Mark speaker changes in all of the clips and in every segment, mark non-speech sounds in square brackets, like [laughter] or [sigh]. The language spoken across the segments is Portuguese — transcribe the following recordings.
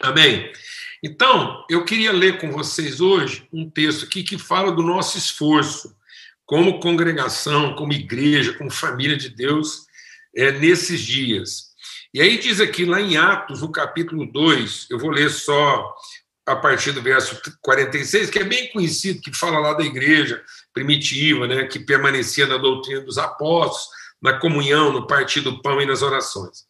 Speaker 1: Amém? Então, eu queria ler com vocês hoje um texto aqui que fala do nosso esforço como congregação, como igreja, como família de Deus é, nesses dias. E aí diz aqui, lá em Atos, no capítulo 2, eu vou ler só a partir do verso 46, que é bem conhecido, que fala lá da igreja primitiva, né, que permanecia na doutrina dos apóstolos, na comunhão, no partir do pão e nas orações.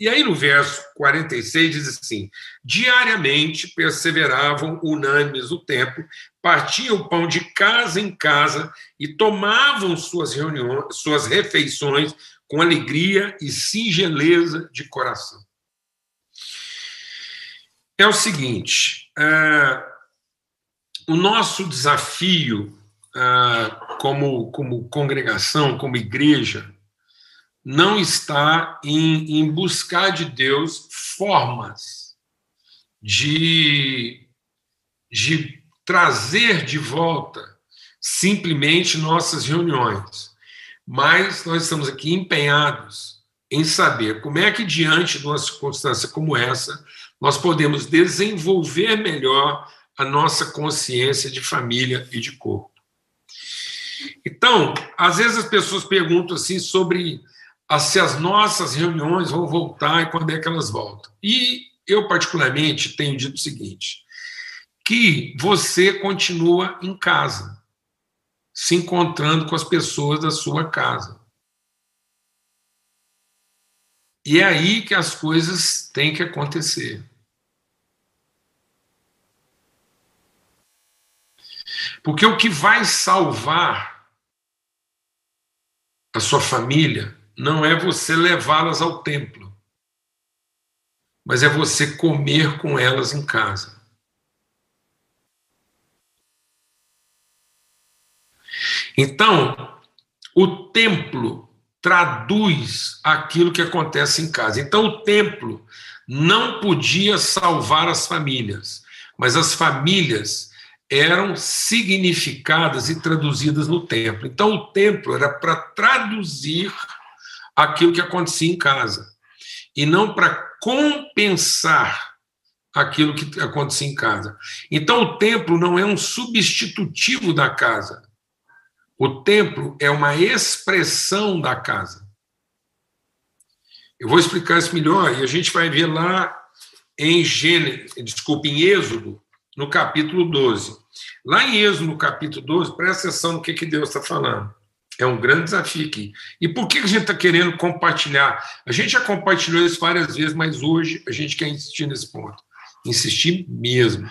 Speaker 1: E aí no verso 46 diz assim: diariamente perseveravam unânimes no templo, partiam o pão de casa em casa e tomavam suas reuniões, suas refeições com alegria e singeleza de coração. É o seguinte: é, o nosso desafio é, como, como congregação, como igreja, não está em, em buscar de Deus formas de, de trazer de volta simplesmente nossas reuniões mas nós estamos aqui empenhados em saber como é que, diante de uma circunstância como essa, nós podemos desenvolver melhor a nossa consciência de família e de corpo. Então, às vezes as pessoas perguntam assim sobre se as nossas reuniões vão voltar e quando é que elas voltam. E eu, particularmente, tenho dito o seguinte: que você continua em casa se encontrando com as pessoas da sua casa. E é aí que as coisas têm que acontecer. Porque o que vai salvar a sua família não é você levá-las ao templo, mas é você comer com elas em casa. Então, o templo traduz aquilo que acontece em casa. Então, o templo não podia salvar as famílias, mas as famílias eram significadas e traduzidas no templo. Então, o templo era para traduzir aquilo que acontecia em casa e não para compensar aquilo que acontecia em casa. Então, o templo não é um substitutivo da casa. O templo é uma expressão da casa. Eu vou explicar isso melhor e a gente vai ver lá em Gênesis, desculpa, em Êxodo, no capítulo 12. Lá em Êxodo, no capítulo 12, presta atenção no que, que Deus está falando. É um grande desafio aqui. E por que a gente está querendo compartilhar? A gente já compartilhou isso várias vezes, mas hoje a gente quer insistir nesse ponto. Insistir mesmo.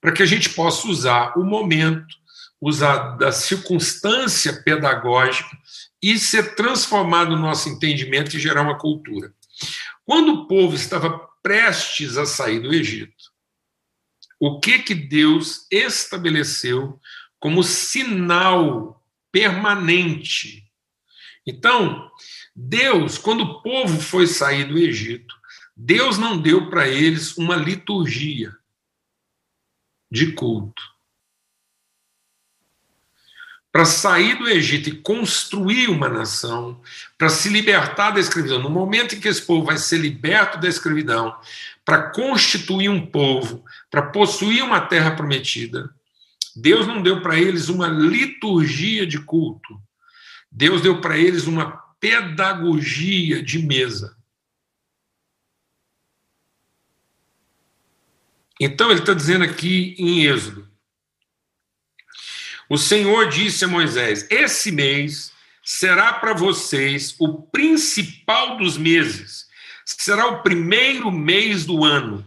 Speaker 1: Para que a gente possa usar o momento usar da circunstância pedagógica e ser transformado no nosso entendimento e gerar uma cultura. Quando o povo estava prestes a sair do Egito, o que que Deus estabeleceu como sinal permanente? Então, Deus, quando o povo foi sair do Egito, Deus não deu para eles uma liturgia de culto para sair do Egito e construir uma nação, para se libertar da escravidão. No momento em que esse povo vai ser liberto da escravidão, para constituir um povo, para possuir uma terra prometida, Deus não deu para eles uma liturgia de culto. Deus deu para eles uma pedagogia de mesa. Então ele está dizendo aqui em Êxodo: o Senhor disse a Moisés: Esse mês será para vocês o principal dos meses, será o primeiro mês do ano.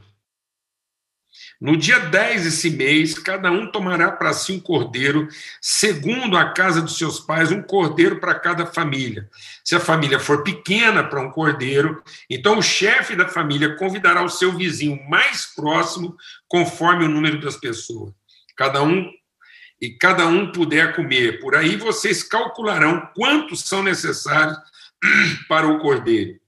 Speaker 1: No dia 10 desse mês, cada um tomará para si um cordeiro, segundo a casa dos seus pais, um cordeiro para cada família. Se a família for pequena para um cordeiro, então o chefe da família convidará o seu vizinho mais próximo, conforme o número das pessoas. Cada um e cada um puder comer. Por aí vocês calcularão quantos são necessários [clears throat] para o cordeiro.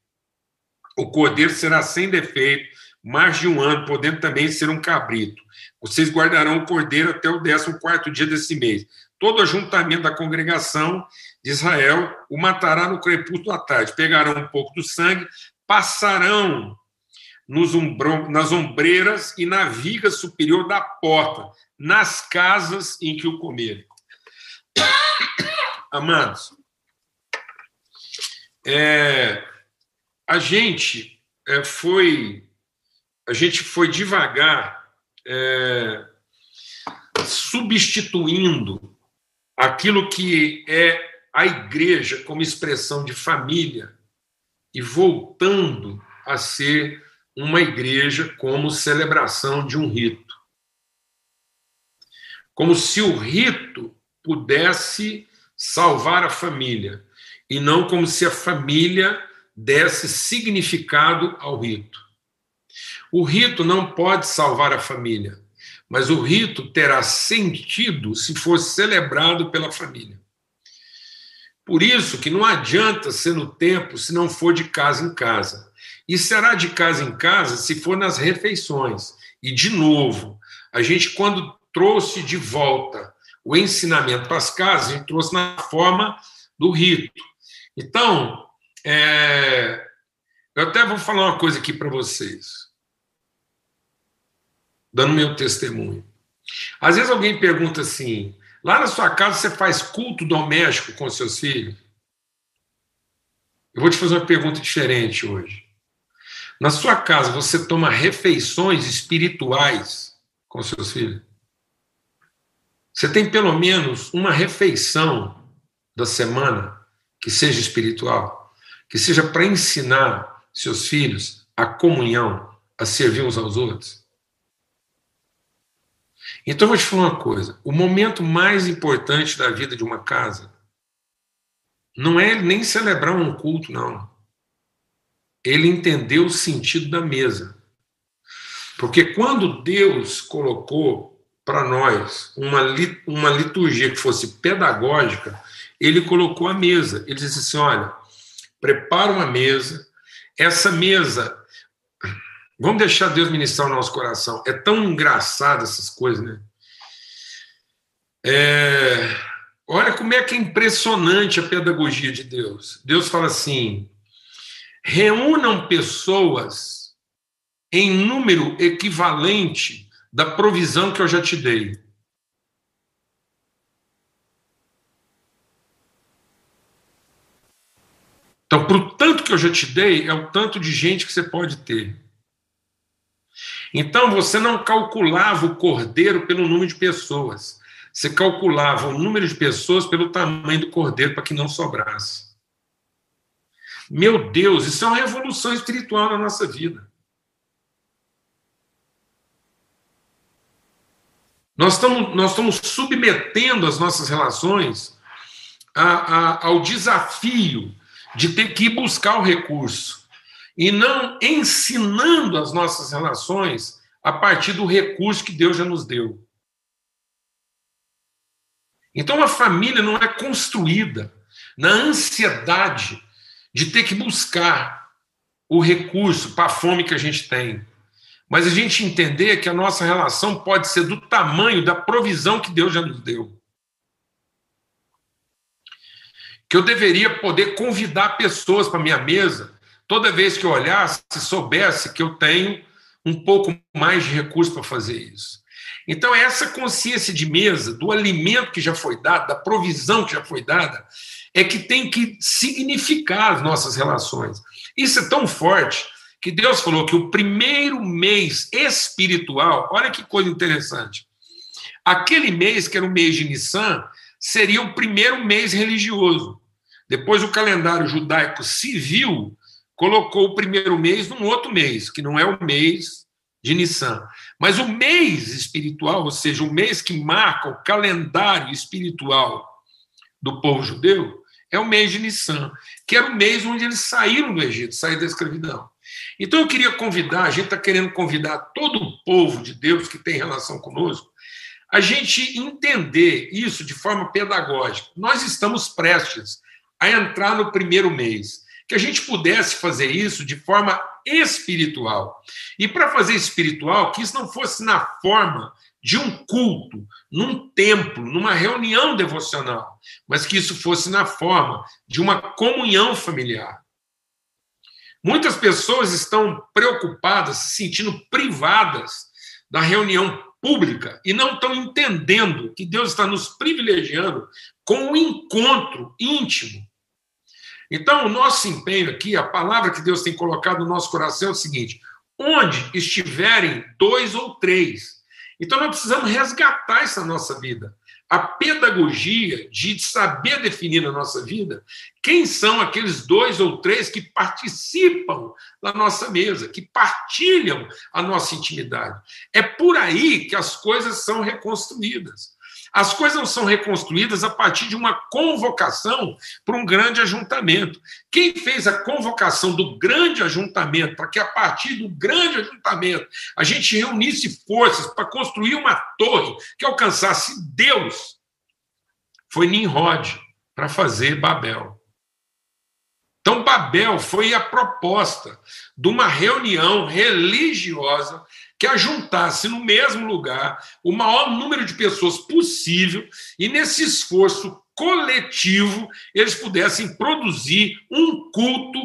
Speaker 1: O cordeiro será sem defeito, mais de um ano, podendo também ser um cabrito. Vocês guardarão o cordeiro até o 14 dia desse mês. Todo ajuntamento da congregação de Israel o matará no crepúsculo à tarde. Pegarão um pouco do sangue, passarão umbrom, nas ombreiras e na viga superior da porta, nas casas em que o comerem. [coughs] Amados, é, a gente é, foi a gente foi devagar é, substituindo aquilo que é a igreja como expressão de família e voltando a ser uma igreja como celebração de um rito. Como se o rito pudesse salvar a família, e não como se a família desse significado ao rito. O rito não pode salvar a família, mas o rito terá sentido se for celebrado pela família. Por isso que não adianta ser no templo se não for de casa em casa. E será de casa em casa se for nas refeições. E, de novo, a gente, quando trouxe de volta o ensinamento para as casas, a gente trouxe na forma do rito. Então, é, eu até vou falar uma coisa aqui para vocês, dando meu testemunho. Às vezes alguém pergunta assim: lá na sua casa você faz culto doméstico com seus filhos? Eu vou te fazer uma pergunta diferente hoje. Na sua casa você toma refeições espirituais com seus filhos? Você tem pelo menos uma refeição da semana que seja espiritual, que seja para ensinar seus filhos a comunhão, a servir uns aos outros. Então, eu vou te falar uma coisa: o momento mais importante da vida de uma casa não é nem celebrar um culto, não. Ele entendeu o sentido da mesa. Porque quando Deus colocou para nós uma, uma liturgia que fosse pedagógica, ele colocou a mesa. Ele disse assim: olha, prepara uma mesa, essa mesa. Vamos deixar Deus ministrar o nosso coração. É tão engraçado essas coisas, né? É, olha como é que é impressionante a pedagogia de Deus. Deus fala assim: reúnam pessoas em número equivalente da provisão que eu já te dei. Então, para o tanto que eu já te dei, é o tanto de gente que você pode ter. Então, você não calculava o cordeiro pelo número de pessoas. Você calculava o número de pessoas pelo tamanho do cordeiro para que não sobrasse. Meu Deus, isso é uma revolução espiritual na nossa vida. Nós estamos, nós estamos submetendo as nossas relações a, a, ao desafio de ter que ir buscar o recurso e não ensinando as nossas relações a partir do recurso que Deus já nos deu. Então a família não é construída na ansiedade de ter que buscar o recurso para a fome que a gente tem. Mas a gente entender que a nossa relação pode ser do tamanho da provisão que Deus já nos deu. que eu deveria poder convidar pessoas para minha mesa toda vez que eu olhasse, soubesse que eu tenho um pouco mais de recurso para fazer isso. Então, essa consciência de mesa, do alimento que já foi dado, da provisão que já foi dada, é que tem que significar as nossas relações. Isso é tão forte que Deus falou que o primeiro mês espiritual, olha que coisa interessante. Aquele mês, que era o mês de Nissan, seria o primeiro mês religioso. Depois, o calendário judaico civil colocou o primeiro mês num outro mês, que não é o mês de Nissan. Mas o mês espiritual, ou seja, o mês que marca o calendário espiritual do povo judeu, é o mês de Nissan, que era o mês onde eles saíram do Egito, saíram da escravidão. Então eu queria convidar, a gente está querendo convidar todo o povo de Deus que tem relação conosco, a gente entender isso de forma pedagógica. Nós estamos prestes a entrar no primeiro mês. Que a gente pudesse fazer isso de forma espiritual. E para fazer espiritual, que isso não fosse na forma de um culto, num templo, numa reunião devocional, mas que isso fosse na forma de uma comunhão familiar. Muitas pessoas estão preocupadas, se sentindo privadas da reunião pública e não estão entendendo que Deus está nos privilegiando com o um encontro íntimo. Então, o nosso empenho aqui, a palavra que Deus tem colocado no nosso coração é o seguinte: onde estiverem dois ou três. Então, nós precisamos resgatar essa nossa vida a pedagogia de saber definir na nossa vida quem são aqueles dois ou três que participam da nossa mesa, que partilham a nossa intimidade. É por aí que as coisas são reconstruídas. As coisas não são reconstruídas a partir de uma convocação para um grande ajuntamento. Quem fez a convocação do grande ajuntamento, para que a partir do grande ajuntamento a gente reunisse forças para construir uma torre que alcançasse Deus, foi Nimrod para fazer Babel. Então, Babel foi a proposta de uma reunião religiosa que ajuntasse no mesmo lugar o maior número de pessoas possível e, nesse esforço coletivo, eles pudessem produzir um culto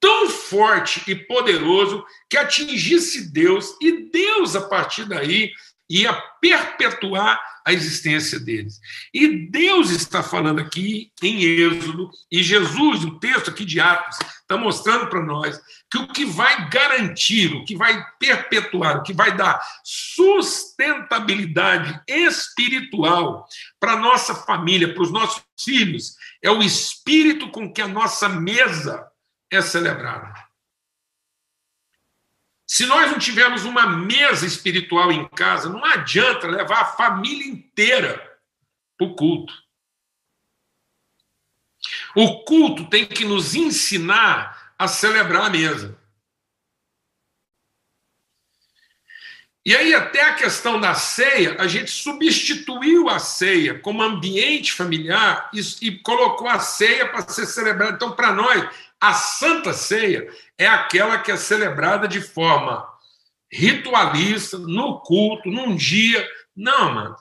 Speaker 1: tão forte e poderoso que atingisse Deus e Deus, a partir daí, ia perpetuar a existência deles. E Deus está falando aqui em Êxodo, e Jesus, o texto aqui de Atos, está mostrando para nós que o que vai garantir, o que vai perpetuar, o que vai dar sustentabilidade espiritual para a nossa família, para os nossos filhos, é o espírito com que a nossa mesa é celebrada. Se nós não tivermos uma mesa espiritual em casa, não adianta levar a família inteira para o culto. O culto tem que nos ensinar a celebrar a mesa. E aí, até a questão da ceia, a gente substituiu a ceia como ambiente familiar e, e colocou a ceia para ser celebrada. Então, para nós, a Santa Ceia é aquela que é celebrada de forma ritualista, no culto, num dia. Não, mano.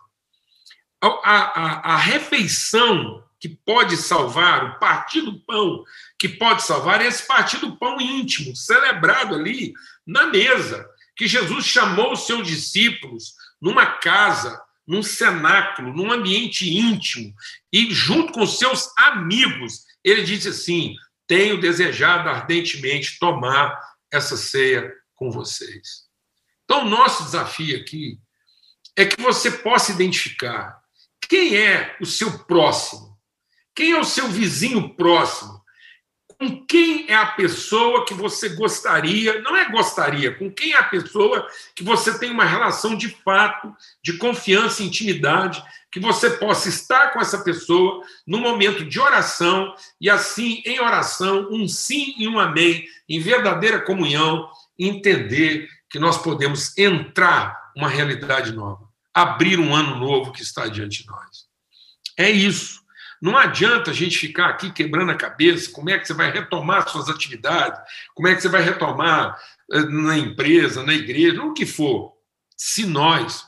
Speaker 1: A, a, a refeição que pode salvar, o partir do pão que pode salvar, é esse partir do pão íntimo, celebrado ali na mesa, que Jesus chamou os seus discípulos numa casa, num cenáculo, num ambiente íntimo, e junto com seus amigos, ele disse assim: tenho desejado ardentemente tomar essa ceia com vocês. Então, o nosso desafio aqui é que você possa identificar quem é o seu próximo, quem é o seu vizinho próximo, com quem é a pessoa que você gostaria, não é gostaria, com quem é a pessoa que você tem uma relação de fato, de confiança e intimidade, que você possa estar com essa pessoa no momento de oração e assim, em oração, um sim e um amém, em verdadeira comunhão, entender que nós podemos entrar uma realidade nova, abrir um ano novo que está diante de nós. É isso. Não adianta a gente ficar aqui quebrando a cabeça como é que você vai retomar suas atividades, como é que você vai retomar eh, na empresa, na igreja, o que for, se nós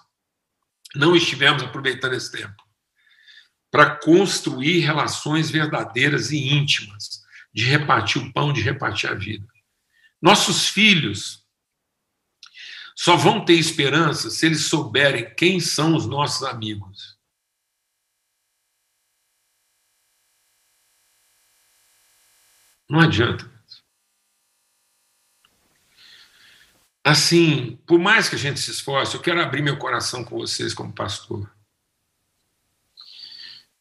Speaker 1: não estivermos aproveitando esse tempo para construir relações verdadeiras e íntimas, de repartir o pão, de repartir a vida. Nossos filhos só vão ter esperança se eles souberem quem são os nossos amigos. Não adianta. Assim, por mais que a gente se esforce, eu quero abrir meu coração com vocês como pastor.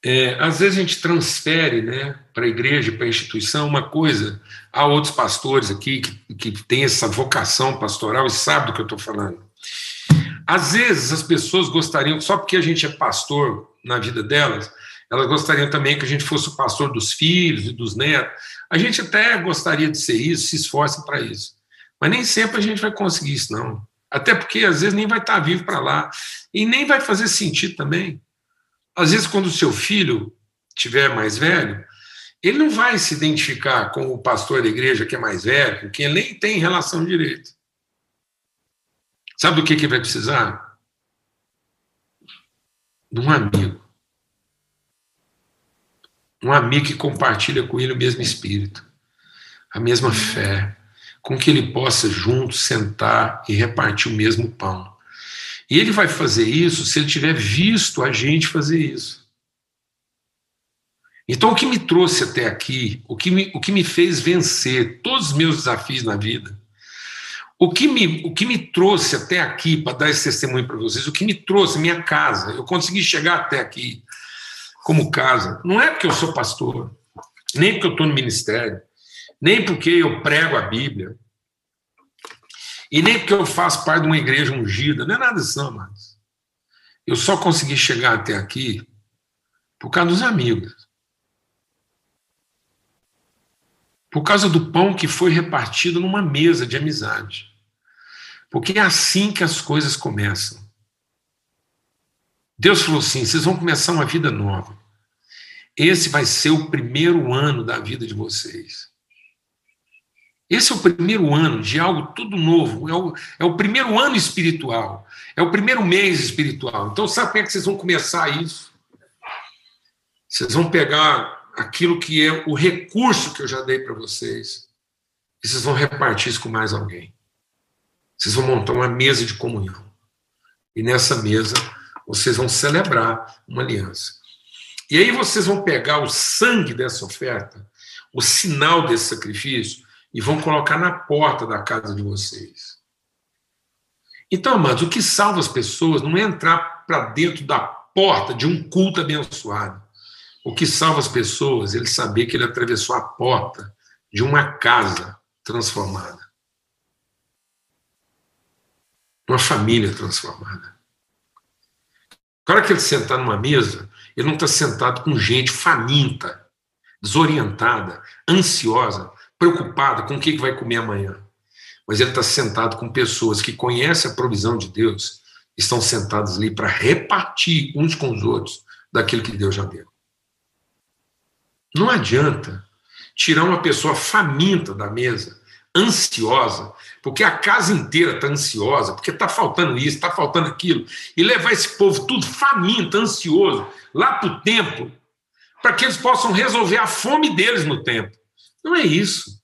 Speaker 1: É, às vezes a gente transfere né, para a igreja, para a instituição, uma coisa. Há outros pastores aqui que, que têm essa vocação pastoral e sabem do que eu estou falando. Às vezes as pessoas gostariam, só porque a gente é pastor na vida delas, elas gostariam também que a gente fosse o pastor dos filhos e dos netos. A gente até gostaria de ser isso, se esforça para isso. Mas nem sempre a gente vai conseguir isso, não. Até porque às vezes nem vai estar vivo para lá. E nem vai fazer sentido também. Às vezes, quando o seu filho tiver mais velho, ele não vai se identificar com o pastor da igreja que é mais velho, com quem ele nem tem relação direito. Sabe do que, que vai precisar? De um amigo um amigo que compartilha com ele o mesmo espírito, a mesma fé, com que ele possa junto sentar e repartir o mesmo pão. E ele vai fazer isso se ele tiver visto a gente fazer isso. Então, o que me trouxe até aqui, o que me, o que me fez vencer todos os meus desafios na vida, o que me, o que me trouxe até aqui para dar esse testemunho para vocês, o que me trouxe, minha casa, eu consegui chegar até aqui como casa, não é porque eu sou pastor, nem porque eu estou no ministério, nem porque eu prego a Bíblia, e nem porque eu faço parte de uma igreja ungida, não é nada disso, não, amados. Eu só consegui chegar até aqui por causa dos amigos. por causa do pão que foi repartido numa mesa de amizade. Porque é assim que as coisas começam. Deus falou assim: vocês vão começar uma vida nova. Esse vai ser o primeiro ano da vida de vocês. Esse é o primeiro ano de algo tudo novo. É o, é o primeiro ano espiritual. É o primeiro mês espiritual. Então, sabe como é que vocês vão começar isso? Vocês vão pegar aquilo que é o recurso que eu já dei para vocês. E vocês vão repartir isso com mais alguém. Vocês vão montar uma mesa de comunhão. E nessa mesa vocês vão celebrar uma aliança. E aí vocês vão pegar o sangue dessa oferta, o sinal desse sacrifício, e vão colocar na porta da casa de vocês. Então, amados, o que salva as pessoas não é entrar para dentro da porta de um culto abençoado. O que salva as pessoas é ele saber que ele atravessou a porta de uma casa transformada. Uma família transformada. Cara que ele sentar numa mesa, ele não está sentado com gente faminta, desorientada, ansiosa, preocupada com o que vai comer amanhã. Mas ele está sentado com pessoas que conhecem a provisão de Deus, estão sentados ali para repartir uns com os outros daquilo que Deus já deu. Não adianta tirar uma pessoa faminta da mesa, ansiosa, porque a casa inteira está ansiosa, porque está faltando isso, está faltando aquilo, e levar esse povo tudo faminto, ansioso, lá para o templo, para que eles possam resolver a fome deles no templo. Não é isso.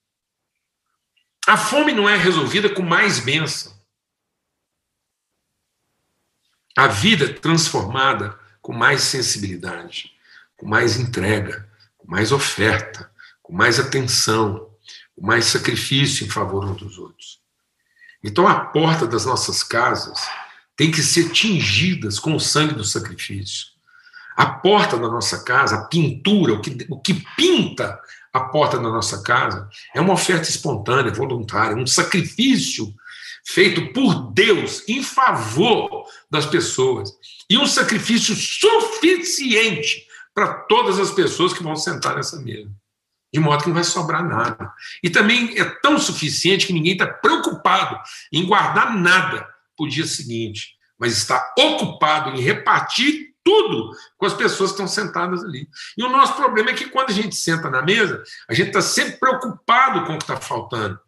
Speaker 1: A fome não é resolvida com mais bênção. A vida é transformada com mais sensibilidade, com mais entrega, com mais oferta, com mais atenção, mais sacrifício em favor uns dos outros. Então a porta das nossas casas tem que ser tingidas com o sangue do sacrifício. A porta da nossa casa, a pintura, o que, o que pinta a porta da nossa casa, é uma oferta espontânea, voluntária, um sacrifício feito por Deus em favor das pessoas. E um sacrifício suficiente para todas as pessoas que vão sentar nessa mesa. De modo que não vai sobrar nada. E também é tão suficiente que ninguém está preocupado em guardar nada para o dia seguinte, mas está ocupado em repartir tudo com as pessoas que estão sentadas ali. E o nosso problema é que quando a gente senta na mesa, a gente está sempre preocupado com o que está faltando.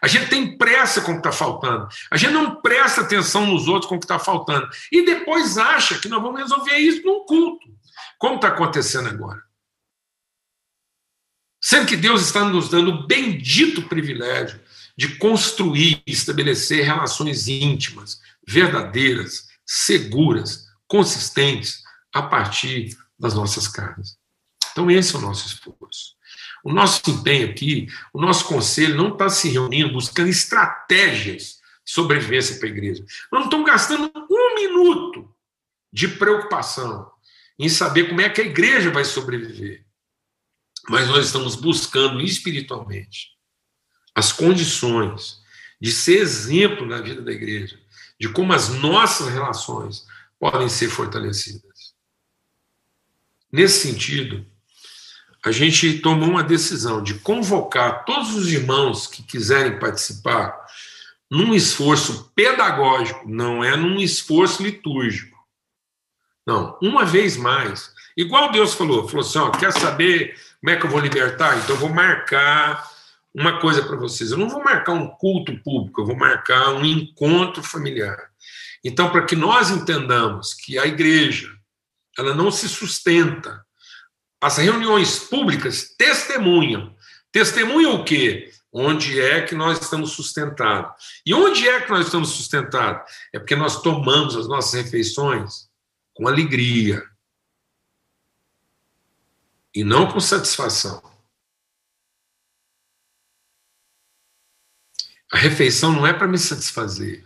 Speaker 1: A gente tem pressa com o que está faltando. A gente não presta atenção nos outros com o que está faltando. E depois acha que nós vamos resolver isso num culto como está acontecendo agora. Sendo que Deus está nos dando o bendito privilégio de construir e estabelecer relações íntimas, verdadeiras, seguras, consistentes, a partir das nossas casas. Então, esse é o nosso esforço. O nosso empenho aqui, o nosso conselho não está se reunindo buscando estratégias de sobrevivência para a igreja. Nós não estamos gastando um minuto de preocupação em saber como é que a igreja vai sobreviver. Mas nós estamos buscando espiritualmente as condições de ser exemplo na vida da igreja, de como as nossas relações podem ser fortalecidas. Nesse sentido, a gente tomou uma decisão de convocar todos os irmãos que quiserem participar num esforço pedagógico, não é num esforço litúrgico não, uma vez mais. Igual Deus falou, falou assim: ó, quer saber como é que eu vou libertar? Então eu vou marcar uma coisa para vocês. Eu não vou marcar um culto público, eu vou marcar um encontro familiar. Então, para que nós entendamos que a igreja ela não se sustenta, as reuniões públicas testemunham. Testemunham o quê? onde é que nós estamos sustentados. E onde é que nós estamos sustentados? É porque nós tomamos as nossas refeições com alegria e não com satisfação. A refeição não é para me satisfazer.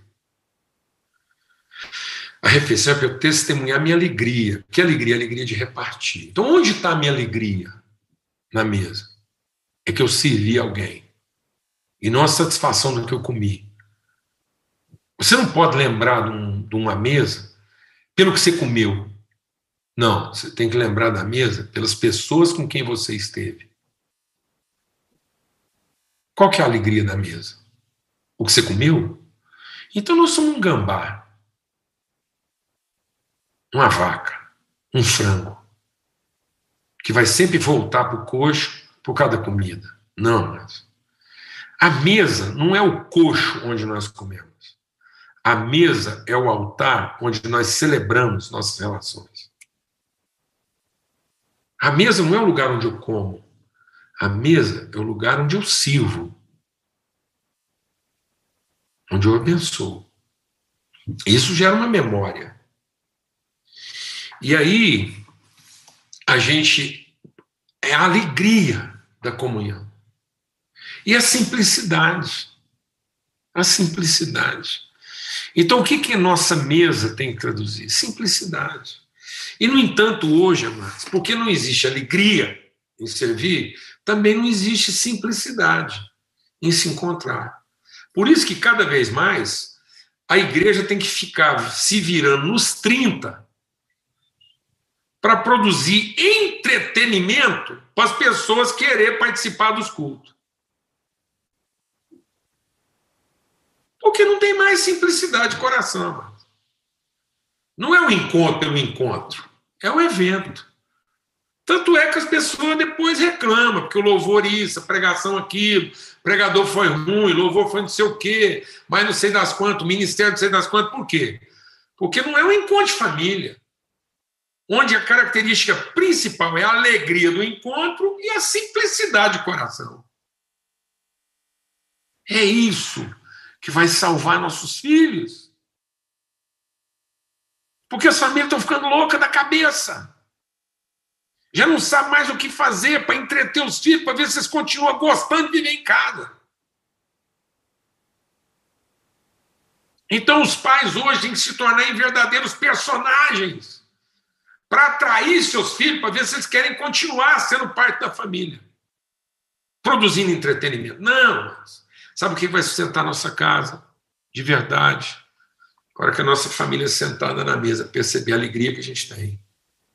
Speaker 1: A refeição é para eu testemunhar minha alegria. Que alegria? A alegria de repartir. Então, onde está a minha alegria na mesa? É que eu servi alguém. E não a satisfação do que eu comi. Você não pode lembrar de, um, de uma mesa pelo que você comeu. Não, você tem que lembrar da mesa pelas pessoas com quem você esteve. Qual que é a alegria da mesa? O que você comeu? Então nós somos um gambá uma vaca, um frango, que vai sempre voltar para o coxo por causa da comida. Não, mas a mesa não é o coxo onde nós comemos. A mesa é o altar onde nós celebramos nossas relações. A mesa não é o lugar onde eu como. A mesa é o lugar onde eu sirvo. Onde eu abençoo. Isso gera uma memória. E aí, a gente. É a alegria da comunhão. E a simplicidade. A simplicidade. Então, o que, que nossa mesa tem que traduzir? Simplicidade. E, no entanto, hoje, amados, porque não existe alegria em servir, também não existe simplicidade em se encontrar. Por isso que, cada vez mais, a igreja tem que ficar se virando nos 30 para produzir entretenimento para as pessoas querer participar dos cultos. Porque não tem mais simplicidade de coração. Não é o encontro pelo encontro, é o evento. Tanto é que as pessoas depois reclamam, porque o louvor isso, a pregação aquilo, pregador foi ruim, louvor foi não sei o quê, mas não sei das quantas, ministério não sei das quantas, por quê? Porque não é um encontro de família onde a característica principal é a alegria do encontro e a simplicidade de coração. É isso que vai salvar nossos filhos. Porque as famílias estão ficando loucas da cabeça. Já não sabe mais o que fazer para entreter os filhos, para ver se eles continuam gostando de viver em casa. Então, os pais hoje têm que se tornar verdadeiros personagens para atrair seus filhos, para ver se eles querem continuar sendo parte da família, produzindo entretenimento. Não, sabe o que vai sustentar nossa casa de verdade? Agora que a nossa família sentada na mesa perceber a alegria que a gente tem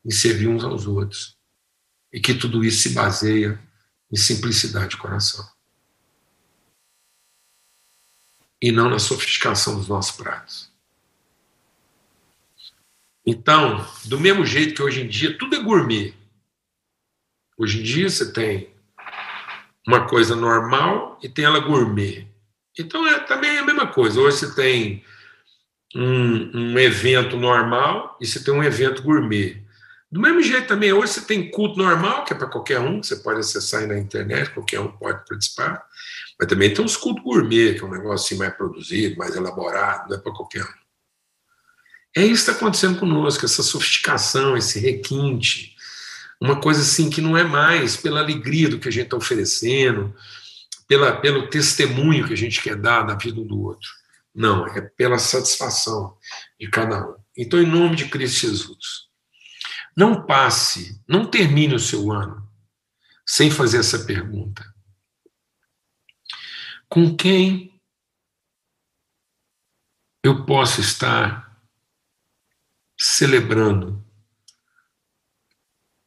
Speaker 1: em servir uns aos outros e que tudo isso se baseia em simplicidade de coração e não na sofisticação dos nossos pratos. Então, do mesmo jeito que hoje em dia tudo é gourmet. Hoje em dia você tem uma coisa normal e tem ela gourmet. Então é também a mesma coisa. Hoje você tem um, um evento normal e você tem um evento gourmet. Do mesmo jeito também, hoje você tem culto normal, que é para qualquer um, você pode acessar aí na internet, qualquer um pode participar. Mas também tem os cultos gourmet, que é um negócio assim mais produzido, mais elaborado, não é para qualquer um. É isso que está acontecendo conosco, essa sofisticação, esse requinte, uma coisa assim que não é mais pela alegria do que a gente está oferecendo, pela, pelo testemunho que a gente quer dar da vida do outro. Não, é pela satisfação de cada um. Então, em nome de Cristo Jesus, não passe, não termine o seu ano sem fazer essa pergunta. Com quem eu posso estar celebrando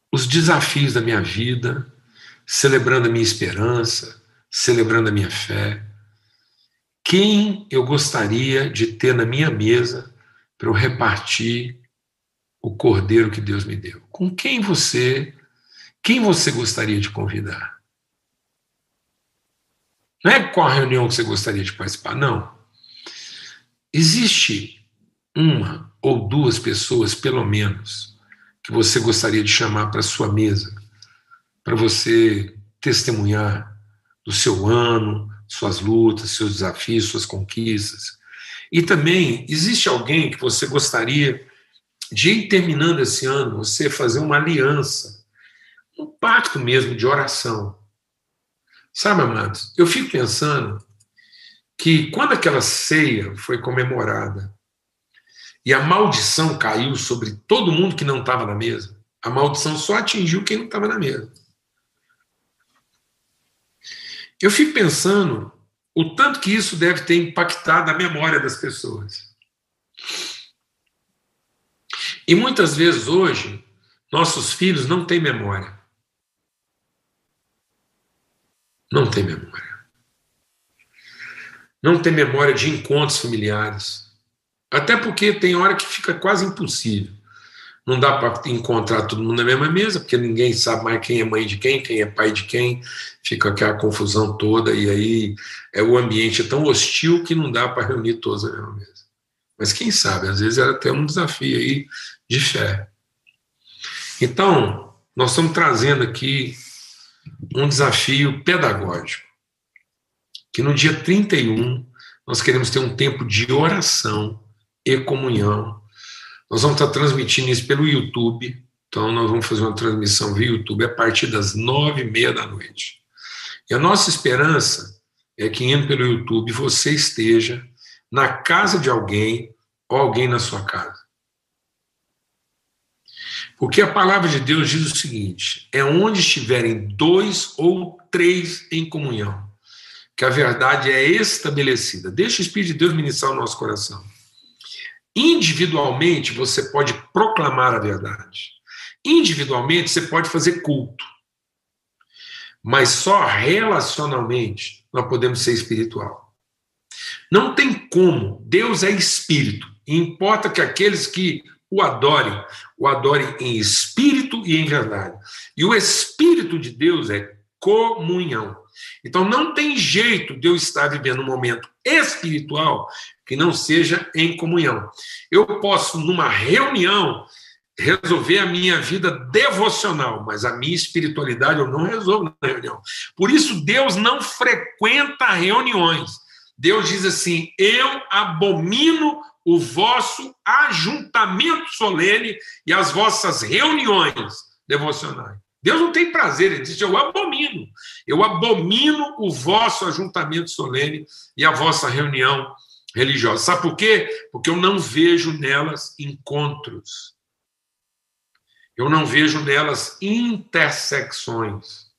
Speaker 1: os desafios da minha vida, celebrando a minha esperança, celebrando a minha fé. Quem eu gostaria de ter na minha mesa para eu repartir o cordeiro que Deus me deu? Com quem você, quem você gostaria de convidar? Não é qual a reunião que você gostaria de participar, não. Existe uma ou duas pessoas, pelo menos, que você gostaria de chamar para sua mesa, para você testemunhar do seu ano, suas lutas, seus desafios, suas conquistas. E também, existe alguém que você gostaria de ir terminando esse ano, você fazer uma aliança, um pacto mesmo de oração. Sabe, amados, eu fico pensando que quando aquela ceia foi comemorada e a maldição caiu sobre todo mundo que não estava na mesa, a maldição só atingiu quem não estava na mesa. Eu fico pensando o tanto que isso deve ter impactado a memória das pessoas. E muitas vezes hoje, nossos filhos não têm memória. Não tem memória. Não tem memória de encontros familiares. Até porque tem hora que fica quase impossível. Não dá para encontrar todo mundo na mesma mesa, porque ninguém sabe mais quem é mãe de quem, quem é pai de quem, fica aquela confusão toda, e aí é o ambiente é tão hostil que não dá para reunir todos na mesma mesa. Mas quem sabe, às vezes era até um desafio aí de fé. Então, nós estamos trazendo aqui um desafio pedagógico, que no dia 31 nós queremos ter um tempo de oração e comunhão nós vamos estar transmitindo isso pelo YouTube. Então, nós vamos fazer uma transmissão via YouTube a partir das nove e meia da noite. E a nossa esperança é que, indo pelo YouTube, você esteja na casa de alguém ou alguém na sua casa. Porque a palavra de Deus diz o seguinte: é onde estiverem dois ou três em comunhão, que a verdade é estabelecida. Deixa o Espírito de Deus ministrar o nosso coração. Individualmente, você pode proclamar a verdade. Individualmente, você pode fazer culto. Mas só relacionalmente nós podemos ser espiritual. Não tem como. Deus é espírito. E importa que aqueles que o adorem, o adorem em espírito e em verdade. E o espírito de Deus é comunhão. Então não tem jeito de eu estar vivendo um momento espiritual que não seja em comunhão. Eu posso, numa reunião, resolver a minha vida devocional, mas a minha espiritualidade eu não resolvo na reunião. Por isso, Deus não frequenta reuniões. Deus diz assim: Eu abomino o vosso ajuntamento solene e as vossas reuniões devocionais. Deus não tem prazer, ele diz: Eu abomino. Eu abomino o vosso ajuntamento solene e a vossa reunião religiosa. Sabe por quê? Porque eu não vejo nelas encontros. Eu não vejo nelas intersecções.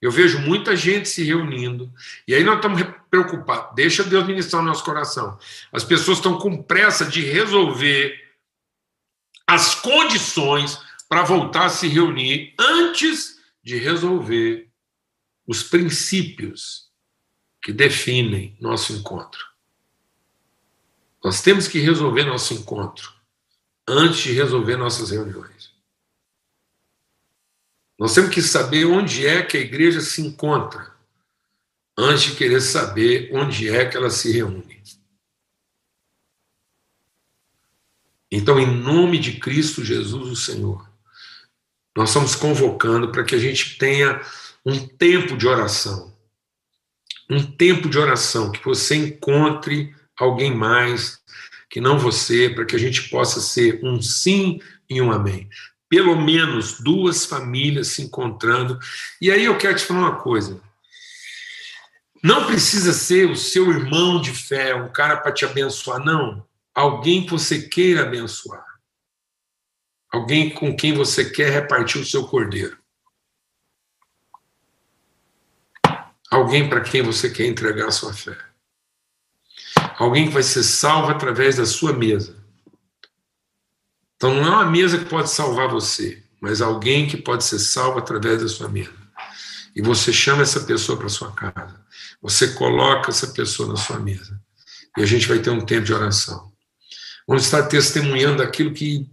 Speaker 1: Eu vejo muita gente se reunindo, e aí nós estamos preocupados. Deixa Deus ministrar o nosso coração. As pessoas estão com pressa de resolver as condições para voltar a se reunir antes de resolver os princípios que definem nosso encontro. Nós temos que resolver nosso encontro antes de resolver nossas reuniões. Nós temos que saber onde é que a igreja se encontra antes de querer saber onde é que ela se reúne. Então, em nome de Cristo Jesus, o Senhor, nós estamos convocando para que a gente tenha um tempo de oração. Um tempo de oração, que você encontre alguém mais que não você, para que a gente possa ser um sim e um amém. Pelo menos duas famílias se encontrando. E aí eu quero te falar uma coisa. Não precisa ser o seu irmão de fé, um cara para te abençoar, não. Alguém que você queira abençoar. Alguém com quem você quer repartir o seu cordeiro. Alguém para quem você quer entregar a sua fé alguém que vai ser salvo através da sua mesa. Então não é uma mesa que pode salvar você, mas alguém que pode ser salvo através da sua mesa. E você chama essa pessoa para sua casa. Você coloca essa pessoa na sua mesa. E a gente vai ter um tempo de oração. Vamos estar testemunhando aquilo que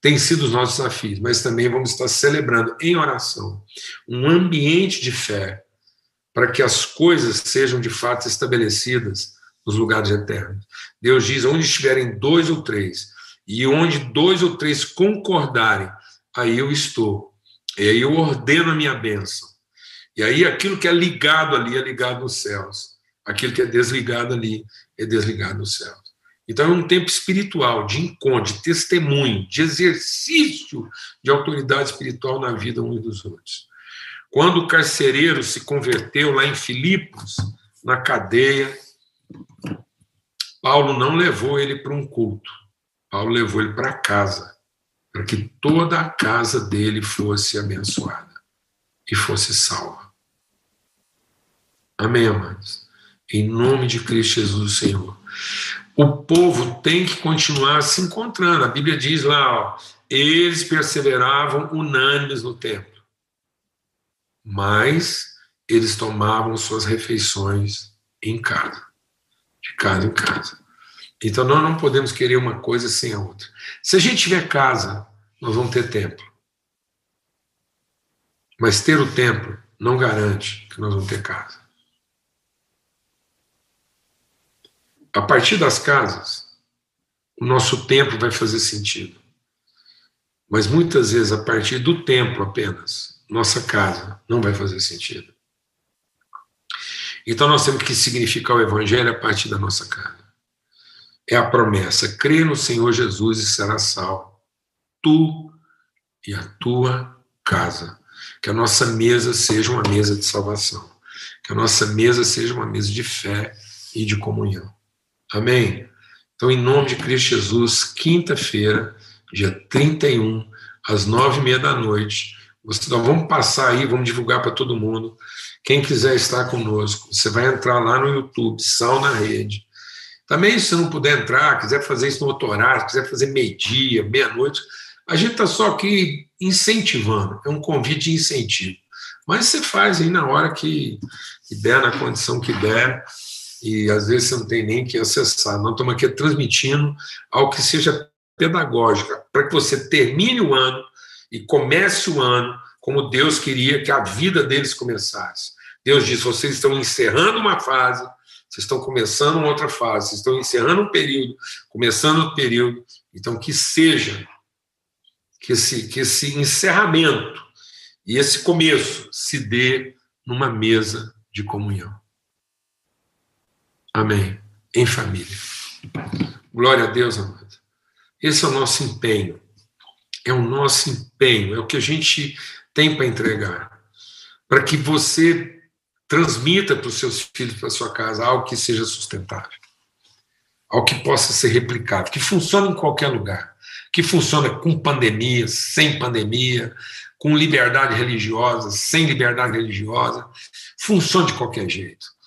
Speaker 1: tem sido os nossos desafios, mas também vamos estar celebrando em oração um ambiente de fé para que as coisas sejam de fato estabelecidas nos lugares eternos. Deus diz: onde estiverem dois ou três, e onde dois ou três concordarem, aí eu estou. E aí eu ordeno a minha bênção. E aí aquilo que é ligado ali é ligado nos céus. Aquilo que é desligado ali é desligado nos céus. Então é um tempo espiritual, de encontro, de testemunho, de exercício de autoridade espiritual na vida uns dos outros. Quando o carcereiro se converteu lá em Filipos, na cadeia, Paulo não levou ele para um culto. Paulo levou ele para casa, para que toda a casa dele fosse abençoada e fosse salva. Amém, amados? Em nome de Cristo Jesus, Senhor o povo tem que continuar se encontrando. A Bíblia diz lá, ó, eles perseveravam unânimes no templo, mas eles tomavam suas refeições em casa, de casa em casa. Então nós não podemos querer uma coisa sem a outra. Se a gente tiver casa, nós vamos ter templo. Mas ter o templo não garante que nós vamos ter casa. A partir das casas, o nosso templo vai fazer sentido. Mas muitas vezes, a partir do templo apenas, nossa casa não vai fazer sentido. Então nós temos que significar o Evangelho a partir da nossa casa. É a promessa: crê no Senhor Jesus e será salvo. Tu e a tua casa. Que a nossa mesa seja uma mesa de salvação. Que a nossa mesa seja uma mesa de fé e de comunhão. Amém? Então, em nome de Cristo Jesus, quinta-feira, dia 31, às nove e meia da noite, nós vamos passar aí, vamos divulgar para todo mundo. Quem quiser estar conosco, você vai entrar lá no YouTube, Sal na Rede. Também, se não puder entrar, quiser fazer isso no horário, quiser fazer meio-dia, meia-noite, a gente está só aqui incentivando, é um convite de incentivo. Mas você faz aí na hora que, que der, na condição que der e às vezes você não tem nem que acessar. Nós estamos aqui transmitindo algo que seja pedagógico, para que você termine o ano e comece o ano como Deus queria que a vida deles começasse. Deus diz: vocês estão encerrando uma fase, vocês estão começando uma outra fase, vocês estão encerrando um período, começando outro período. Então, que seja, que esse, que esse encerramento e esse começo se dê numa mesa de comunhão. Amém. Em família. Glória a Deus, amado. Esse é o nosso empenho. É o nosso empenho, é o que a gente tem para entregar. Para que você transmita para os seus filhos, para a sua casa, algo que seja sustentável. Algo que possa ser replicado, que funcione em qualquer lugar. Que funcione com pandemia, sem pandemia, com liberdade religiosa, sem liberdade religiosa. Funcione de qualquer jeito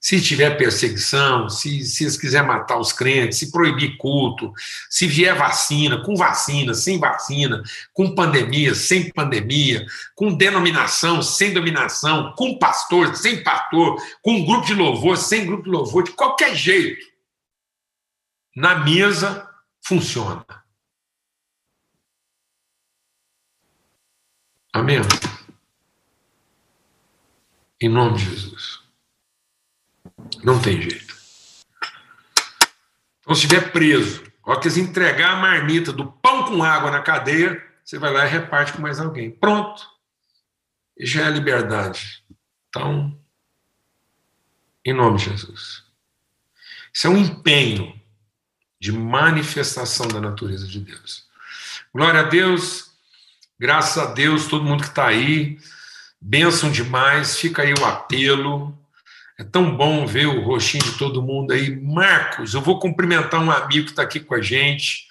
Speaker 1: se tiver perseguição, se, se eles quiserem matar os crentes, se proibir culto, se vier vacina, com vacina, sem vacina, com pandemia, sem pandemia, com denominação, sem dominação, com pastor, sem pastor, com grupo de louvor, sem grupo de louvor, de qualquer jeito, na mesa funciona. Amém? Em nome de Jesus. Não tem jeito. Então, se estiver preso, ó, que entregar a marmita do pão com água na cadeia, você vai lá e reparte com mais alguém. Pronto. E já é liberdade. Então, em nome de Jesus. Isso é um empenho de manifestação da natureza de Deus. Glória a Deus, graças a Deus, todo mundo que está aí, bênção demais, fica aí o apelo. É tão bom ver o rostinho de todo mundo aí. Marcos, eu vou cumprimentar um amigo que está aqui com a gente.